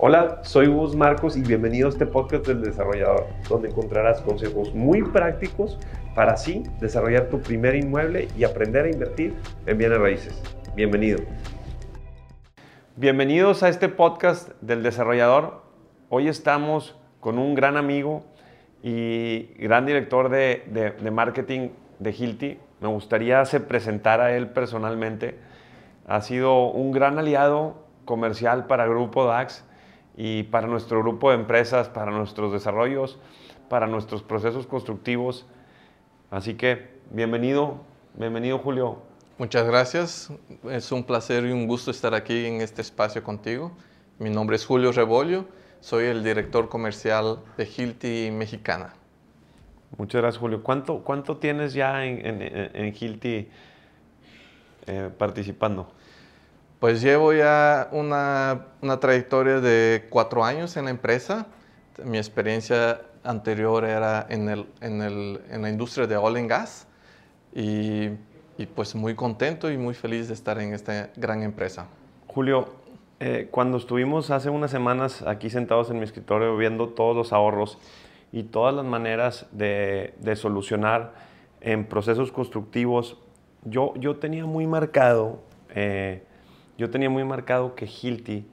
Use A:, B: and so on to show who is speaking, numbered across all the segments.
A: Hola, soy Gus Marcos y bienvenido a este podcast del desarrollador, donde encontrarás consejos muy prácticos para así desarrollar tu primer inmueble y aprender a invertir en bienes raíces. Bienvenido. Bienvenidos a este podcast del desarrollador. Hoy estamos con un gran amigo y gran director de, marketing de Hilti. Me gustaría se presentar a él personalmente. Ha sido un gran aliado comercial para Grupo DAX y para nuestro grupo de empresas, para nuestros desarrollos, para nuestros procesos constructivos. Así que bienvenido, bienvenido Julio.
B: Muchas gracias, es un placer y un gusto estar aquí en este espacio contigo. Mi nombre es Julio Rebollo, soy el director comercial de Hilti Mexicana.
A: Muchas gracias Julio. ¿Cuánto, cuánto tienes ya en, en, Hilti eh, participando?
B: Pues llevo ya una, una, trayectoria de cuatro años en la empresa. Mi experiencia anterior era en, el, en, el, en la industria de oil and gas y, y, pues muy contento y muy feliz de estar en esta gran empresa.
A: Julio, eh, cuando estuvimos hace unas semanas aquí sentados en mi escritorio viendo todos los ahorros y todas las maneras de, de solucionar en procesos constructivos, yo, yo tenía muy marcado eh, yo tenía muy marcado que Hilti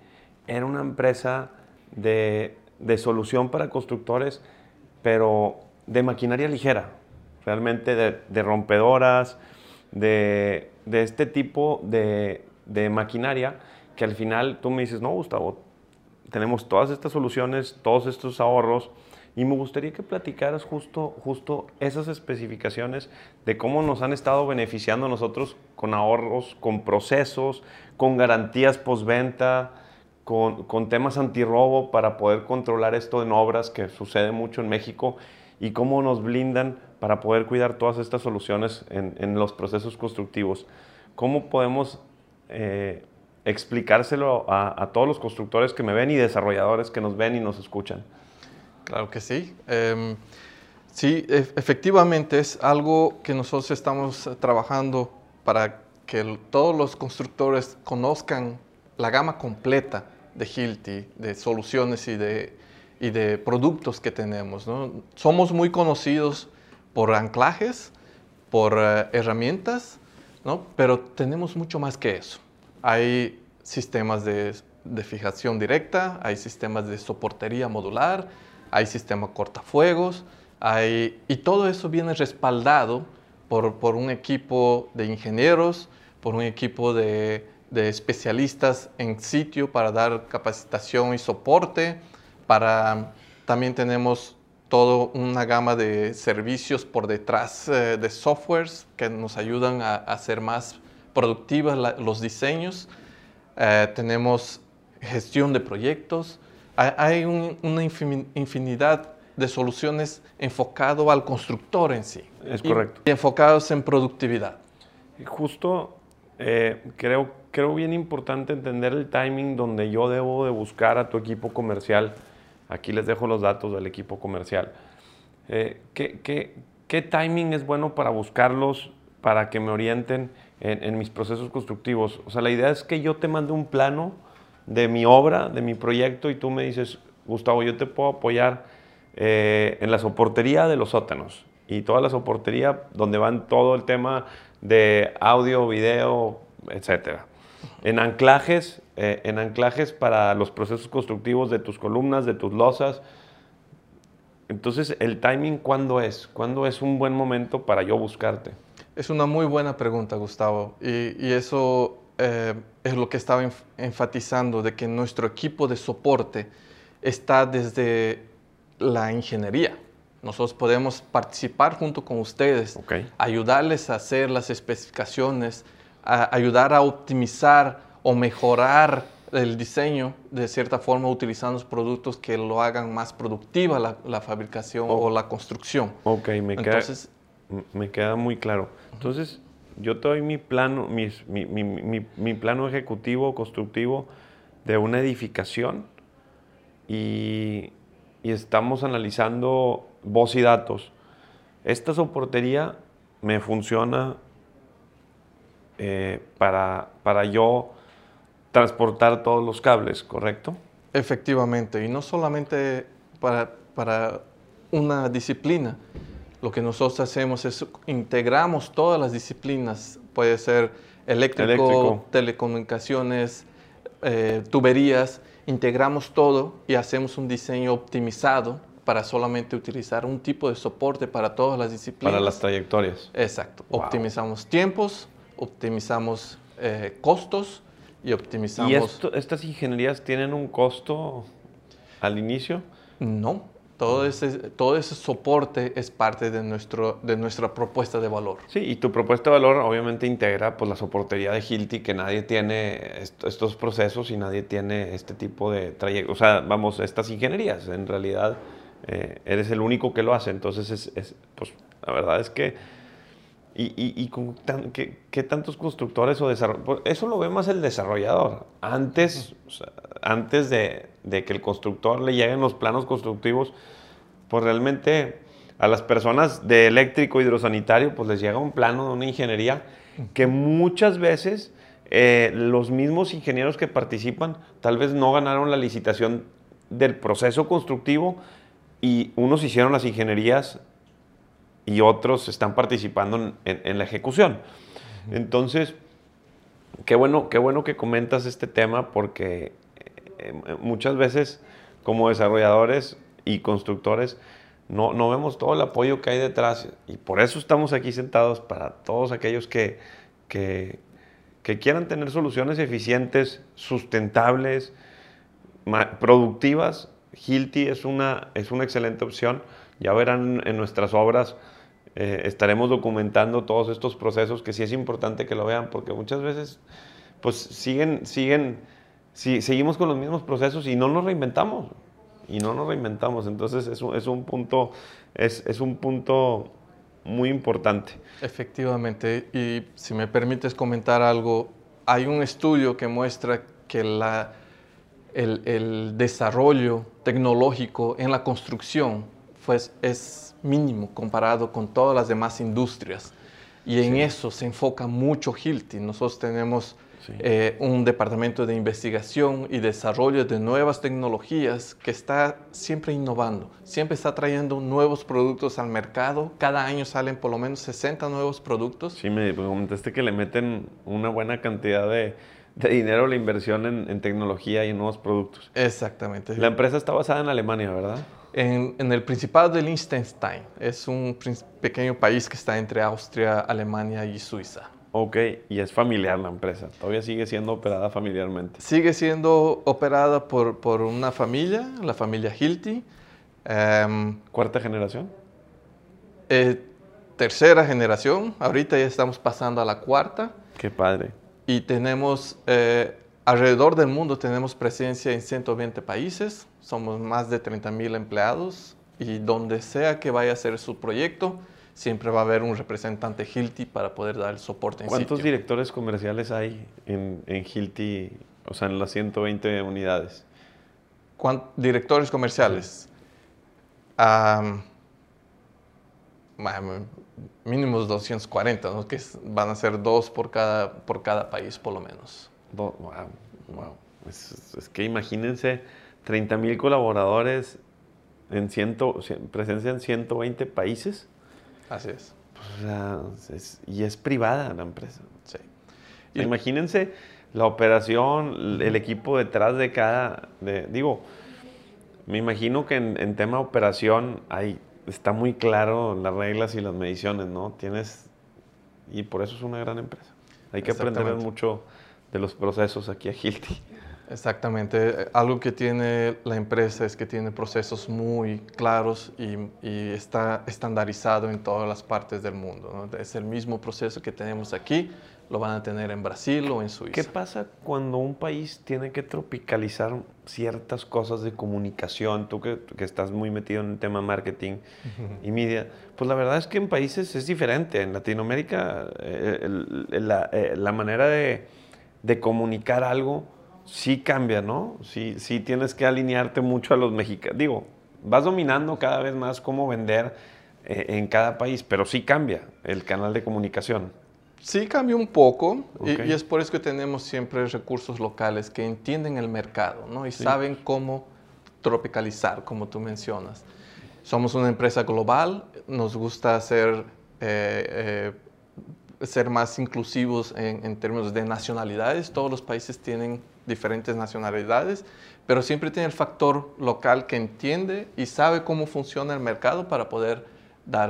A: era una empresa de, solución para constructores, pero de maquinaria ligera, realmente de, rompedoras, de, este tipo de, maquinaria que al final tú me dices, no, Gustavo, tenemos todas estas soluciones, todos estos ahorros, y me gustaría que platicaras justo, justo esas especificaciones de cómo nos han estado beneficiando nosotros con ahorros, con procesos, con garantías postventa, con, con temas antirrobo para poder controlar esto en obras que sucede mucho en México y cómo nos blindan para poder cuidar todas estas soluciones en, en los procesos constructivos. ¿Cómo podemos eh, explicárselo a, a todos los constructores que me ven y desarrolladores que nos ven y nos escuchan?
B: Claro que sí. Em, sí, efectivamente es algo que nosotros estamos trabajando para que todos los constructores conozcan la gama completa de Hilti, de soluciones y de, y de productos que tenemos. Somos muy conocidos por anclajes, por eh, herramientas, ¿no? pero tenemos mucho más que eso. Hay sistemas de, de fijación directa, hay sistemas de soportería modular, hay sistema cortafuegos, hay, y todo eso viene respaldado por, por, un equipo de ingenieros, por un equipo de, especialistas en sitio para dar capacitación y soporte. Para, también tenemos toda una gama de servicios por detrás eh, de softwares que nos ayudan a, hacer más productivos los diseños. Eh, tenemos gestión de proyectos, hay una infinidad de soluciones enfocado al constructor en sí.
A: Es correcto.
B: Y enfocados en productividad.
A: Justo eh, creo, creo bien importante entender el timing donde yo debo de buscar a tu equipo comercial. Aquí les dejo los datos del equipo comercial. Eh, ¿qué, qué, qué, timing es bueno para buscarlos, para que me orienten en, en mis procesos constructivos? O sea, la idea es que yo te mande un plano de mi obra, de mi proyecto, y tú me dices, Gustavo, yo te puedo apoyar eh, en la soportería de los sótanos y toda la soportería donde van todo el tema de audio, video, etcétera. En anclajes, eh, en anclajes para los procesos constructivos de tus columnas, de tus losas. Entonces, ¿el timing cuándo es? ¿Cuándo es un buen momento para yo buscarte?
B: Es una muy buena pregunta, Gustavo. Y, y eso eh, es lo que estaba enfatizando, de que nuestro equipo de soporte está desde la ingeniería. Nosotros podemos participar junto con ustedes, ayudarles a hacer las especificaciones, ayudar a optimizar o mejorar el diseño de cierta forma utilizando los productos que lo hagan más productiva la, fabricación o la construcción.
A: Ok, me, Entonces, me queda muy claro. Entonces, yo te doy mi plano, mi, mi, plano ejecutivo, constructivo de una edificación y, estamos analizando voz y datos. Esta soportería me funciona eh, para, para yo transportar todos los cables, ¿correcto?
B: Efectivamente, y no solamente para, para una disciplina. Lo que nosotros hacemos es integramos todas las disciplinas, puede ser eléctrico, telecomunicaciones, eh, tuberías, integramos todo y hacemos un diseño optimizado para solamente utilizar un tipo de soporte para todas las disciplinas.
A: Para las trayectorias.
B: Exacto. Optimizamos tiempos, optimizamos eh, costos y optimizamos...
A: ¿Y estas ingenierías tienen un costo al inicio?
B: No, todo ese, todo ese soporte es parte de, nuestro, de nuestra propuesta de valor.
A: Sí, y tu propuesta de valor obviamente integra pues, la soportería de Hilti, que nadie tiene estos procesos y nadie tiene este tipo de trayectos, o sea, vamos, estas ingenierías. En realidad, eh, eres el único que lo hace. Entonces, es, pues, la verdad es que... ¿Y, y, con ¿qué, tantos constructores o desarrolladores? Pues, eso lo ve más el desarrollador. Antes, antes de, de, que el constructor le lleguen los planos constructivos, pues realmente a las personas de eléctrico hidrosanitario, pues les llega un plano de una ingeniería que muchas veces eh, los mismos ingenieros que participan tal vez no ganaron la licitación del proceso constructivo y unos hicieron las ingenierías y otros están participando en, la ejecución. Entonces, qué bueno, qué bueno que comentas este tema porque eh, muchas veces como desarrolladores y constructores no, no, vemos todo el apoyo que hay detrás y por eso estamos aquí sentados para todos aquellos que, que, que quieran tener soluciones eficientes, sustentables, productivas Hilti es una, es una excelente opción. Ya verán en nuestras obras, eh, estaremos documentando todos estos procesos que sí es importante que lo vean, porque muchas veces pues siguen, siguen, si, seguimos con los mismos procesos y no nos reinventamos. Y no nos reinventamos. Entonces es un, es un punto, es, es un punto muy importante.
B: Efectivamente. Y si me permites comentar algo, hay un estudio que muestra que la el, desarrollo tecnológico en la construcción pues, es mínimo comparado con todas las demás industrias. Y en eso se enfoca mucho Hilti. Nosotros tenemos eh, un departamento de investigación y desarrollo de nuevas tecnologías que está siempre innovando, siempre está trayendo nuevos productos al mercado. Cada año salen por lo menos 60 nuevos productos.
A: Sí, me comentaste que le meten una buena cantidad de, de dinero la inversión en, tecnología y en nuevos productos.
B: Exactamente.
A: La empresa está basada en Alemania, ¿verdad?
B: En, el Principado de Liechtenstein. Es un pequeño país que está entre Austria, Alemania y Suiza.
A: Ok, y es familiar la empresa. Todavía sigue siendo operada familiarmente.
B: Sigue siendo operada por, por una familia, la familia Hilti.
A: Em, ¿Cuarta generación?
B: Eh, tercera generación. Ahorita ya estamos pasando a la cuarta.
A: Qué padre
B: y tenemos eh, alrededor del mundo tenemos presencia en 120 países, somos más de 30 mil empleados y donde sea que vaya a ser su proyecto, siempre va a haber un representante Hilti para poder dar el soporte en
A: ¿Cuántos directores comerciales hay en, en Hilti, o sea, en las 120 unidades?
B: directores comerciales mínimos 240, ¿no? que van a ser dos por cada, por cada país por lo menos.
A: Wow, wow. Es, que imagínense 30 mil colaboradores en ciento, presencia en 120 países.
B: Así es.
A: Pues, y es privada la empresa. Sí. Imagínense la operación, el equipo detrás de cada, de, digo, me imagino que en, en tema operación hay está muy claro las reglas y las mediciones, ¿no? Tienes, y por eso es una gran empresa. Hay que aprender mucho de los procesos aquí a Hilti.
B: Exactamente. Algo que tiene la empresa es que tiene procesos muy claros y, y está estandarizado en todas las partes del mundo. ¿no? Es el mismo proceso que tenemos aquí, lo van a tener en Brasil o en Suiza.
A: ¿Qué pasa cuando un país tiene que tropicalizar ciertas cosas de comunicación? Tú que, que estás muy metido en el tema marketing y media, pues la verdad es que en países es diferente. En Latinoamérica eh, la, eh, la, manera de, de, comunicar algo sí cambia, ¿no? Sí, sí tienes que alinearte mucho a los mexicanos. Digo, vas dominando cada vez más cómo vender eh, en cada país, pero sí cambia el canal de comunicación.
B: Sí, cambia un poco y, es por eso que tenemos siempre recursos locales que entienden el mercado ¿no? y saben cómo tropicalizar, como tú mencionas. Somos una empresa global, nos gusta ser, eh, eh, ser más inclusivos en, en, términos de nacionalidades. Todos los países tienen diferentes nacionalidades, pero siempre tiene el factor local que entiende y sabe cómo funciona el mercado para poder dar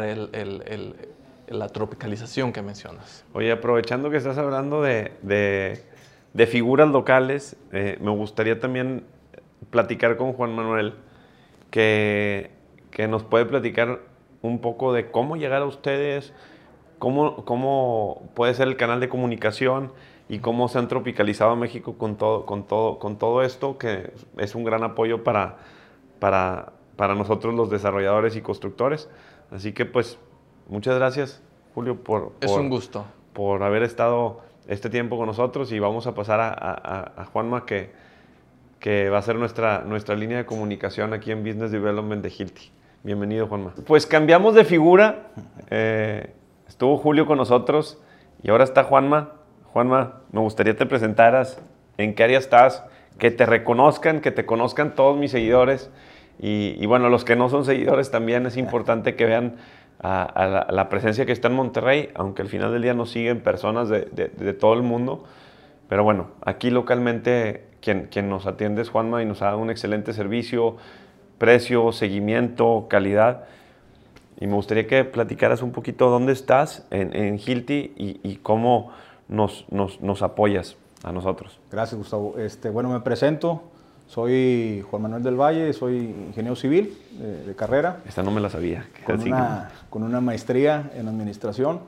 B: la tropicalización que mencionas.
A: Oye, aprovechando que estás hablando de, figuras locales, eh, me gustaría también platicar con Juan Manuel que nos puede platicar un poco de cómo llegar a ustedes, cómo, cómo puede ser el canal de comunicación y cómo se han tropicalizado México con todo, con todo, con todo esto, que es un gran apoyo para, para, para nosotros los desarrolladores y constructores. Así que pues muchas gracias, Julio, por,
B: es un gusto.
A: por haber estado este tiempo con nosotros y vamos a pasar a, a, a Juanma que, que va a ser nuestra, nuestra línea de comunicación aquí en Business Development de Hilti. Bienvenido, Juanma. Pues cambiamos de figura. Eh, estuvo Julio con nosotros y ahora está Juanma. Juanma, me gustaría te presentaras, en qué área estás, que te reconozcan, que te conozcan todos mis seguidores. Y, bueno, los que no son seguidores también es importante que vean la, presencia que está en Monterrey, aunque al final del día nos siguen personas de, todo el mundo. Pero bueno, aquí localmente quien, quien nos atiende es Juanma y nos dado un excelente servicio precio, seguimiento, calidad. Y me gustaría que platicaras un poquito dónde estás en, en Hilti y, cómo nos, nos, nos, apoyas a nosotros.
C: Gracias, Gustavo. Este, bueno, me presento. Soy Juan Manuel del Valle, soy ingeniero civil de, carrera.
A: Esta no me la sabía.
C: Con una, con una, maestría en administración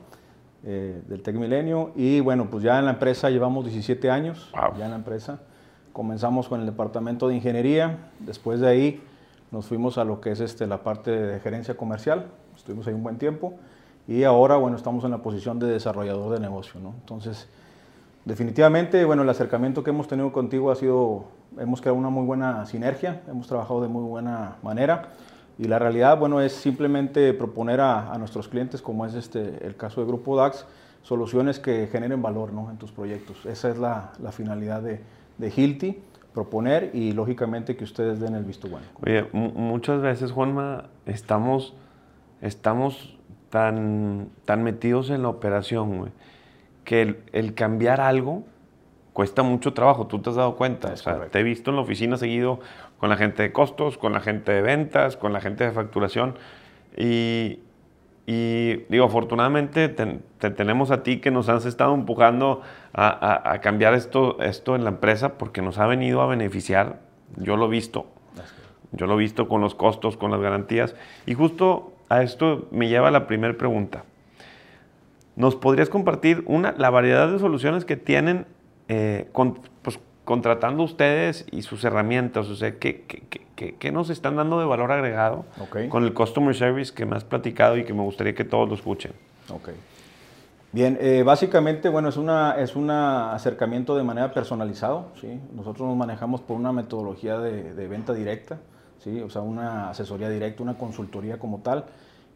C: eh, del Tec Milenio. Y bueno, pues ya en la empresa llevamos 17 años. Ya en la empresa. Comenzamos con el departamento de ingeniería. Después de ahí nos fuimos a lo que es este, la parte de gerencia comercial, estuvimos ahí un buen tiempo y ahora, bueno, estamos en la posición de desarrollador de negocio, ¿no? Entonces, definitivamente, bueno, el acercamiento que hemos tenido contigo ha sido, hemos creado una muy buena sinergia, hemos trabajado de muy buena manera y la realidad, bueno, es simplemente proponer a, nuestros clientes, como es este, el caso de Grupo DAX, soluciones que generen valor ¿no? en tus proyectos. Esa es la, la finalidad de, de Hilti proponer y lógicamente que ustedes den el visto bueno.
A: Oye, muchas veces, Juanma, estamos, estamos tan, tan metidos en la operación, que el, cambiar algo cuesta mucho trabajo, tú te has dado cuenta. o sea, te he visto en la oficina seguido con la gente de costos, con la gente de ventas, con la gente de facturación. Y, y digo, afortunadamente te, tenemos a ti que nos has estado empujando a, cambiar esto, esto en la empresa porque nos ha venido a beneficiar. Yo lo he visto. Yo lo he visto con los costos, con las garantías. Y justo a esto me lleva la primera pregunta. ¿Nos podrías compartir una, la variedad de soluciones que tienen eh, con, pues, contratando ustedes y sus herramientas? O sea, ¿qué, qué, nos están dando de valor agregado con el Customer Service que me has platicado y que me gustaría que todos lo escuchen?
C: Ok. Bien, eh, básicamente, bueno, es un es una acercamiento de manera personalizado, ¿sí? Nosotros nos manejamos por una metodología de, venta directa, ¿sí? O sea, una asesoría directa, una consultoría como tal.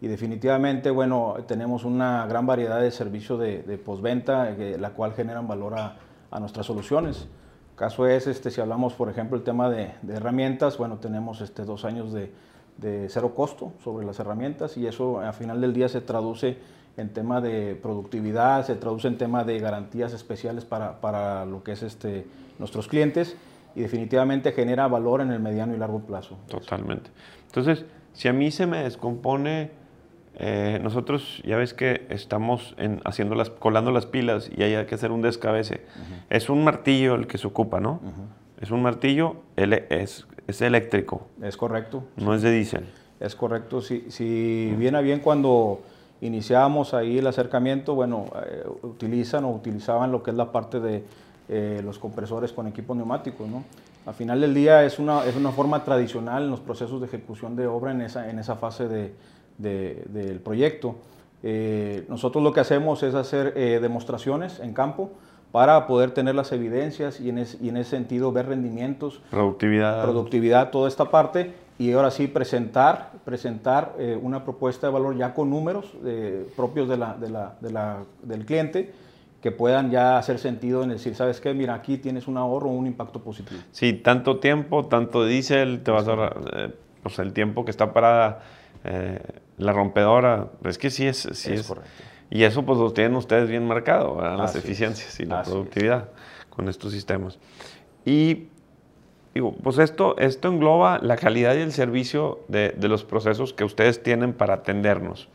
C: Y definitivamente, bueno, tenemos una gran variedad de servicios de, postventa, eh, la cual generan valor a, a nuestras soluciones. Caso es, este, si hablamos, por ejemplo, el tema de, herramientas, bueno, tenemos este, dos años de, cero costo sobre las herramientas y eso al final del día se traduce en tema de productividad, se traduce en tema de garantías especiales para, para lo que es este, nuestros clientes y definitivamente genera valor en el mediano y largo plazo.
A: Totalmente. Entonces, si a mí se me descompone eh, nosotros ya ves que estamos en, haciendo las, colando las pilas y hay que hacer un descabece. Es un martillo el que se ocupa, ¿no? Es un martillo, es, es, eléctrico.
C: Es correcto.
A: No es de diésel.
C: Es correcto. Si, si viene a bien cuando iniciamos ahí el acercamiento, bueno, eh, utilizan o utilizaban lo que es la parte de eh, los compresores con equipos neumáticos, ¿no? Al final del día es una, es una forma tradicional en los procesos de ejecución de obra en esa, en esa fase de, del proyecto. Eh, nosotros lo que hacemos es hacer eh, demostraciones en campo para poder tener las evidencias y en, y en, ese sentido ver rendimientos,
A: productividad,
C: productividad, toda esta parte y ahora sí presentar, presentar eh, una propuesta de valor ya con números propios de la, de la, del cliente que puedan ya hacer sentido en decir, ¿sabes qué? Mira, aquí tienes un ahorro un impacto positivo.
A: Sí, tanto tiempo, tanto diésel, te vas a ahorrar, eh, pues el tiempo que está parada eh, la rompedora, es que sí es, sí es, correcto. Y eso pues lo tienen ustedes bien marcado, las eficiencias y la productividad con estos sistemas. Y digo, pues esto, esto engloba la calidad y el servicio de, de los procesos que ustedes tienen para atendernos.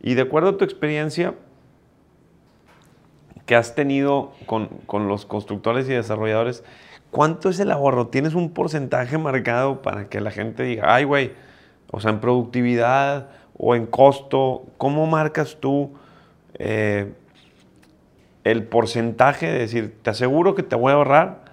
A: Y de acuerdo a tu experiencia, que has tenido con, con, los constructores y desarrolladores, ¿cuánto es el ahorro? ¿Tienes un porcentaje marcado para que la gente diga, ay, güey, o sea, en productividad o en costo, ¿cómo marcas tú eh, el porcentaje de decir, te aseguro que te voy a ahorrar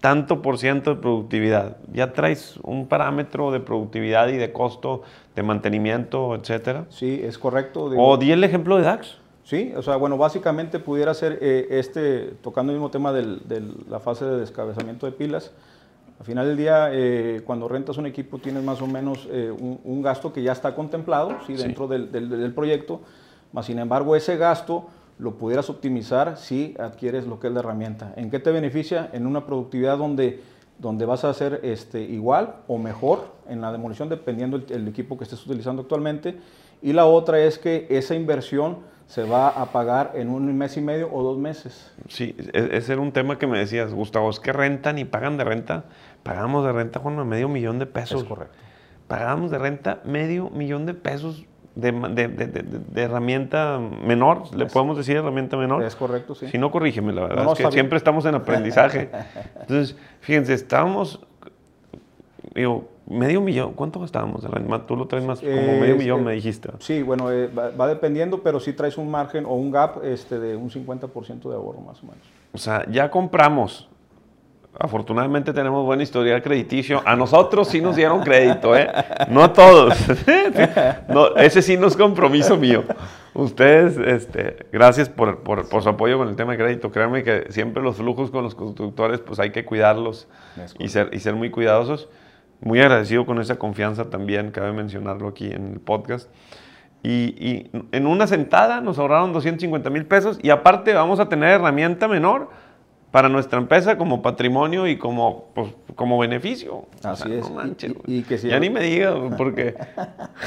A: tanto por ciento de productividad? ¿Ya traes un parámetro de productividad y de costo de mantenimiento, etcétera?
C: Sí, es correcto.
A: o di el ejemplo de DAX.
C: Sí, o sea, bueno, básicamente pudiera ser eh, este, tocando el mismo tema de la fase de descabezamiento de pilas. Al final del día, eh, cuando rentas un equipo, tienes más o menos eh, un, gasto que ya está contemplado ¿sí? dentro Del, del, proyecto, más sin embargo, ese gasto lo pudieras optimizar si adquieres lo que es la herramienta. ¿En qué te beneficia? En una productividad donde, donde vas a hacer este, igual o mejor en la demolición, dependiendo el equipo que estés utilizando actualmente. Y la otra es que esa inversión se va a pagar en un mes y medio o dos meses.
A: Sí, e, ese era un tema que me decías, Gustavo, es que rentan y pagan de renta. Pagamos de renta, Juan, medio millón de pesos.
C: Es correcto.
A: Pagamos de renta medio millón de pesos de, herramienta menor, le podemos decir herramienta menor.
C: Es correcto, sí.
A: Si no, corrígeme, la verdad es que siempre estamos en aprendizaje. Entonces, fíjense, estábamos, digo, Medio millón, ¿cuánto gastábamos? Tú lo traes más como medio millón, me dijiste.
C: Sí, bueno, eh, va, dependiendo, pero sí traes un margen o un gap este, de un 50% de ahorro más o menos.
A: O sea, ya compramos. Afortunadamente tenemos buen historial crediticio. A nosotros sí nos dieron crédito, ¿eh? No a todos. ese sí no es compromiso mío. Ustedes, este, gracias por, por, por, su apoyo con el tema de crédito. Créanme que siempre los flujos con los constructores, pues hay que cuidarlos y ser, y ser muy cuidadosos muy agradecido con esa confianza también, cabe mencionarlo aquí en el podcast. Y, en una sentada nos ahorraron 250 mil pesos y aparte vamos a tener herramienta menor para nuestra empresa como patrimonio y como, pues, como beneficio.
C: Así es.
A: y, que ya ni me diga, porque...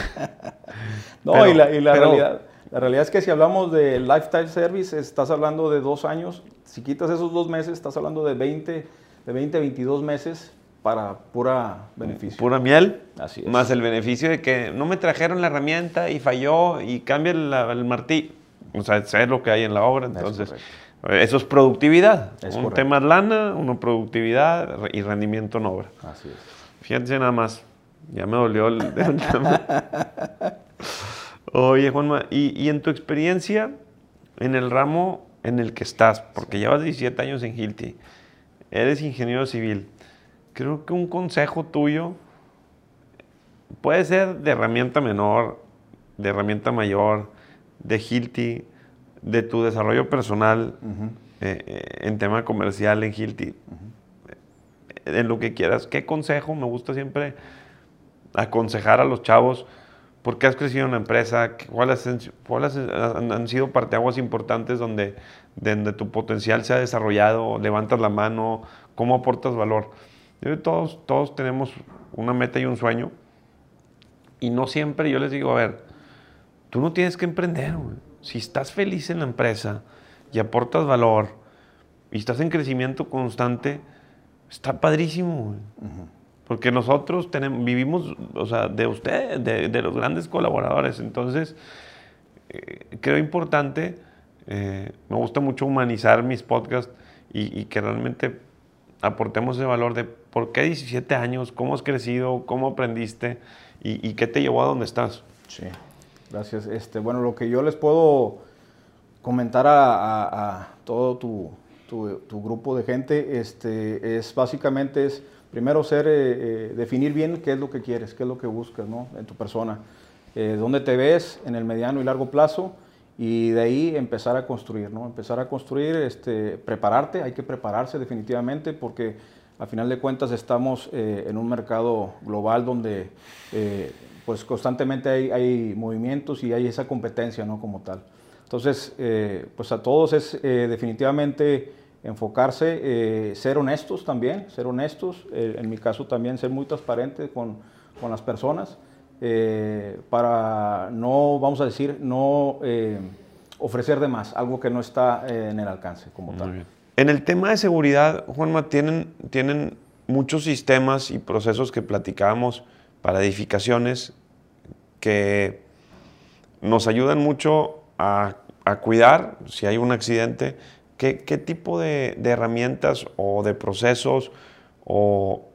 C: no, y la, realidad... La realidad es que si hablamos de lifestyle service, estás hablando de dos años. Si quitas esos dos meses, estás hablando de 20, de 20 22 meses para pura beneficio.
A: Pura miel.
C: Así es.
A: Más el beneficio de que no me trajeron la herramienta y falló y cambia el, martillo. O sea, sé lo que hay en la obra. Entonces, eso es productividad. un tema lana, una productividad y rendimiento en obra.
C: Así es.
A: Fíjense nada más. Ya me dolió el. Oye, Juanma, ¿y, ¿y en tu experiencia en el ramo en el que estás? Porque llevas 17 años en Hilti, eres ingeniero civil creo que un consejo tuyo puede ser de herramienta menor, de herramienta mayor, de Hilti, de tu desarrollo personal eh, eh, en tema comercial en Hilti, en lo que quieras. ¿Qué consejo? Me gusta siempre aconsejar a los chavos. ¿Por qué has crecido en la empresa? ¿Cuáles, han sido parteaguas importantes donde, donde tu potencial se ha desarrollado? ¿Levantas la mano? ¿Cómo aportas valor? Todos, todos tenemos una meta y un sueño. Y no siempre yo les digo, a ver, tú no tienes que emprender. Si estás feliz en la empresa y aportas valor y estás en crecimiento constante, está padrísimo. Porque nosotros tenemos, vivimos, o sea, de ustedes, de, los grandes colaboradores. Entonces, eh, creo importante, eh, me gusta mucho humanizar mis podcasts y, y que realmente aportemos ese valor de por qué 17 años, cómo has crecido, cómo aprendiste y, qué te llevó a donde estás.
C: Sí, gracias. Este, bueno, lo que yo les puedo comentar a, todo tu, grupo de gente este, es básicamente es primero ser, eh, eh, definir bien qué es lo que quieres, qué es lo que buscas ¿no? en tu persona, eh, dónde te ves en el mediano y largo plazo y de ahí empezar a construir, ¿no? Empezar a construir, este, prepararte, hay que prepararse definitivamente porque al final de cuentas estamos eh, en un mercado global donde eh, pues constantemente hay, hay, movimientos y hay esa competencia, ¿no? Como tal. Entonces, eh, pues a todos es definitivamente enfocarse, ser honestos también, ser honestos, en mi caso también ser muy transparente con, con las personas, para no, vamos a decir, no ofrecer de más, algo que no está en el alcance como tal.
A: En el tema de seguridad, Juanma, tienen, tienen muchos sistemas y procesos que platicábamos para edificaciones que nos ayudan mucho a, cuidar si hay un accidente. ¿Qué, tipo de, herramientas o de procesos o,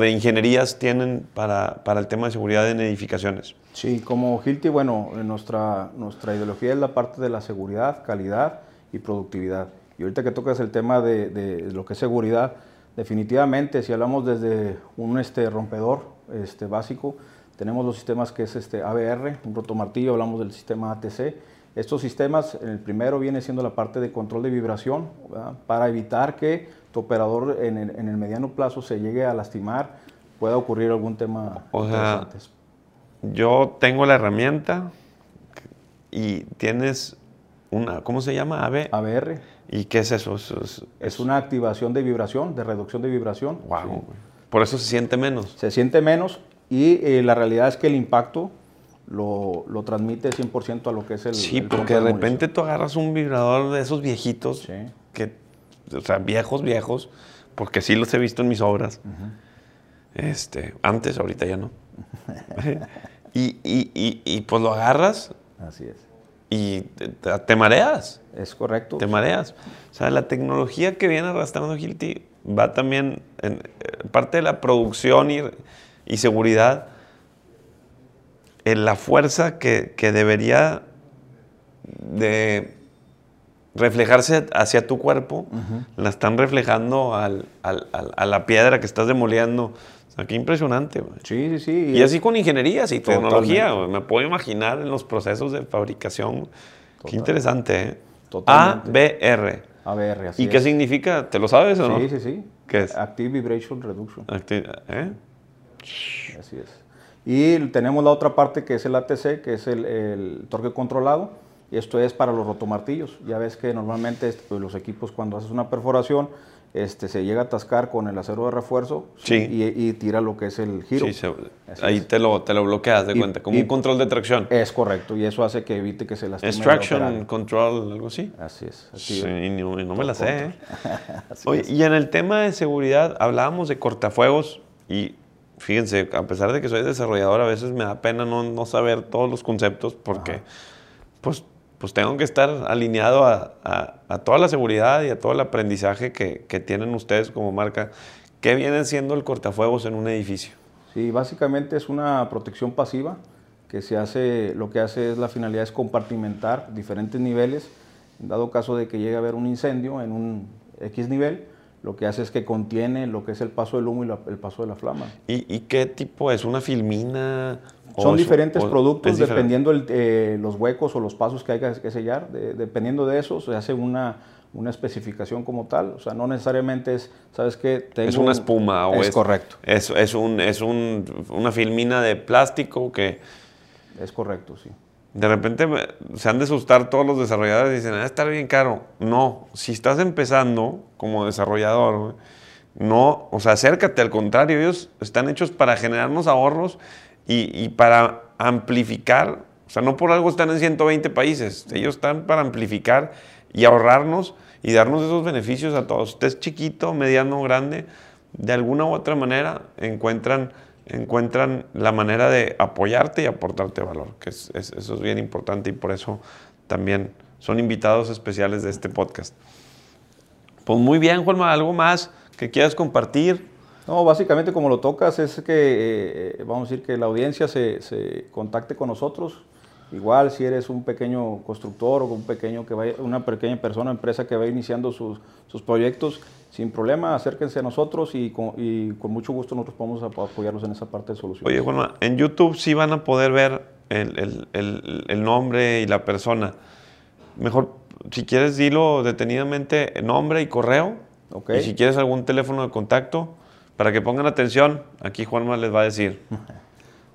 A: de ingenierías tienen para, el tema de seguridad en edificaciones?
C: Sí, como Hilti, bueno, nuestra, nuestra ideología es la parte de la seguridad, calidad y productividad. Y ahorita que tocas el tema de, de lo que es seguridad, definitivamente, si hablamos desde un este, rompedor este, básico, tenemos los sistemas que es este ABR, un rotomartillo, hablamos del sistema ATC. Estos sistemas, el primero viene siendo la parte de control de vibración, para evitar que tu operador en el, mediano plazo se llegue a lastimar, pueda ocurrir algún tema.
A: O sea, yo tengo la herramienta y tienes una, ¿cómo se llama?
C: ABR.
A: ¿Y qué es eso?
C: Es, una activación de vibración, de reducción de vibración.
A: Wow. Por eso se siente menos.
C: Se siente menos y eh, la realidad es que el impacto lo, lo transmite 100% a lo que es el...
A: Sí, porque de repente tú agarras un vibrador de esos viejitos, que, o sea, viejos, viejos, porque sí los he visto en mis obras. este, antes, ahorita ya no. y, y, y, y, pues lo agarras.
C: Así es.
A: Y te, mareas.
C: Es correcto.
A: Te mareas. O sea, la tecnología que viene arrastrando Hilti va también en, eh, parte de la producción y y seguridad, en la fuerza que, debería de reflejarse hacia tu cuerpo, la están reflejando al, a la piedra que estás demoliendo. O sea, qué impresionante.
C: Sí, sí, sí.
A: Y así con ingenierías y tecnología. Me puedo imaginar en los procesos de fabricación. Qué interesante. ¿eh? ABR.
C: ABR, así
A: ¿Y qué significa? ¿Te lo sabes o no?
C: Sí, sí, sí.
A: ¿Qué es?
C: Active Vibration Reduction.
A: ¿eh?
C: Así es. Y tenemos la otra parte que es el ATC, que es el, torque controlado. Y esto es para los rotomartillos. Ya ves que normalmente este, pues, los equipos cuando haces una perforación este, se llega a atascar con el acero de refuerzo y, tira lo que es el giro.
A: ahí te lo, te lo bloqueas de cuenta, como un control de tracción.
C: Es correcto, y eso hace que evite que se lastime.
A: Extraction control, algo así.
C: Así es.
A: sí, y no, me la sé. ¿eh? Oye, y en el tema de seguridad, hablábamos de cortafuegos y fíjense, a pesar de que soy desarrollador, a veces me da pena no, saber todos los conceptos porque pues, pues tengo que estar alineado a, toda la seguridad y a todo el aprendizaje que, tienen ustedes como marca. ¿Qué viene siendo el cortafuegos en un edificio?
C: Sí, básicamente es una protección pasiva que se hace, lo que hace es la finalidad es compartimentar diferentes niveles. Dado caso de que llegue a haber un incendio en un X nivel, lo que hace es que contiene lo que es el paso del humo y el paso de la flama.
A: ¿Y, qué tipo es? ¿Una filmina?
C: Son diferentes productos dependiendo eh, los huecos o los pasos que hay que sellar. dependiendo de eso se hace una, una especificación como tal. O sea, no necesariamente es, ¿sabes qué?
A: es una espuma o
C: es, correcto.
A: Es, es, un, es un, una filmina de plástico que...
C: Es correcto, sí.
A: De repente se han de asustar todos los desarrolladores y dicen, ah, estar bien caro. No, si estás empezando como desarrollador, no, o sea, acércate, al contrario, ellos están hechos para generarnos ahorros y, para amplificar, o sea, no por algo están en 120 países, ellos están para amplificar y ahorrarnos y darnos esos beneficios a todos. Usted es chiquito, mediano, grande, de alguna u otra manera encuentran encuentran la manera de apoyarte y aportarte valor, que es, eso es bien importante y por eso también son invitados especiales de este podcast. Pues muy bien, Juanma, ¿algo más que quieras compartir?
C: No, básicamente como lo tocas es que, eh, vamos a decir, que la audiencia se, se, contacte con nosotros. Igual si eres un pequeño constructor o un pequeño que vaya, una pequeña persona, empresa que va iniciando sus, sus proyectos, sin problema, acérquense a nosotros y con, mucho gusto nosotros podemos apoyarlos en esa parte de solución.
A: Oye, Juanma, en YouTube sí van a poder ver el, nombre y la persona. Mejor, si quieres, dilo detenidamente, nombre y correo. Y si quieres algún teléfono de contacto, para que pongan atención, aquí Juanma les va a decir.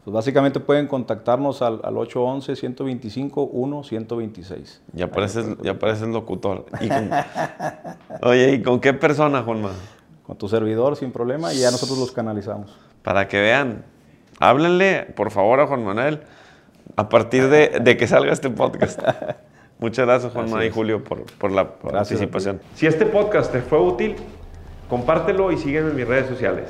C: Pues básicamente pueden contactarnos al, 811-125-1-126.
A: Ya pareces, ya pareces locutor. oye, ¿y con qué persona, Juanma?
C: Con tu servidor, sin problema, y ya nosotros los canalizamos.
A: Para que vean, háblenle, por favor, a Juan Manuel a partir de, que salga este podcast. Muchas gracias, Juan Manuel y Julio, por, la participación. Si este podcast te fue útil, compártelo y sígueme en mis redes sociales.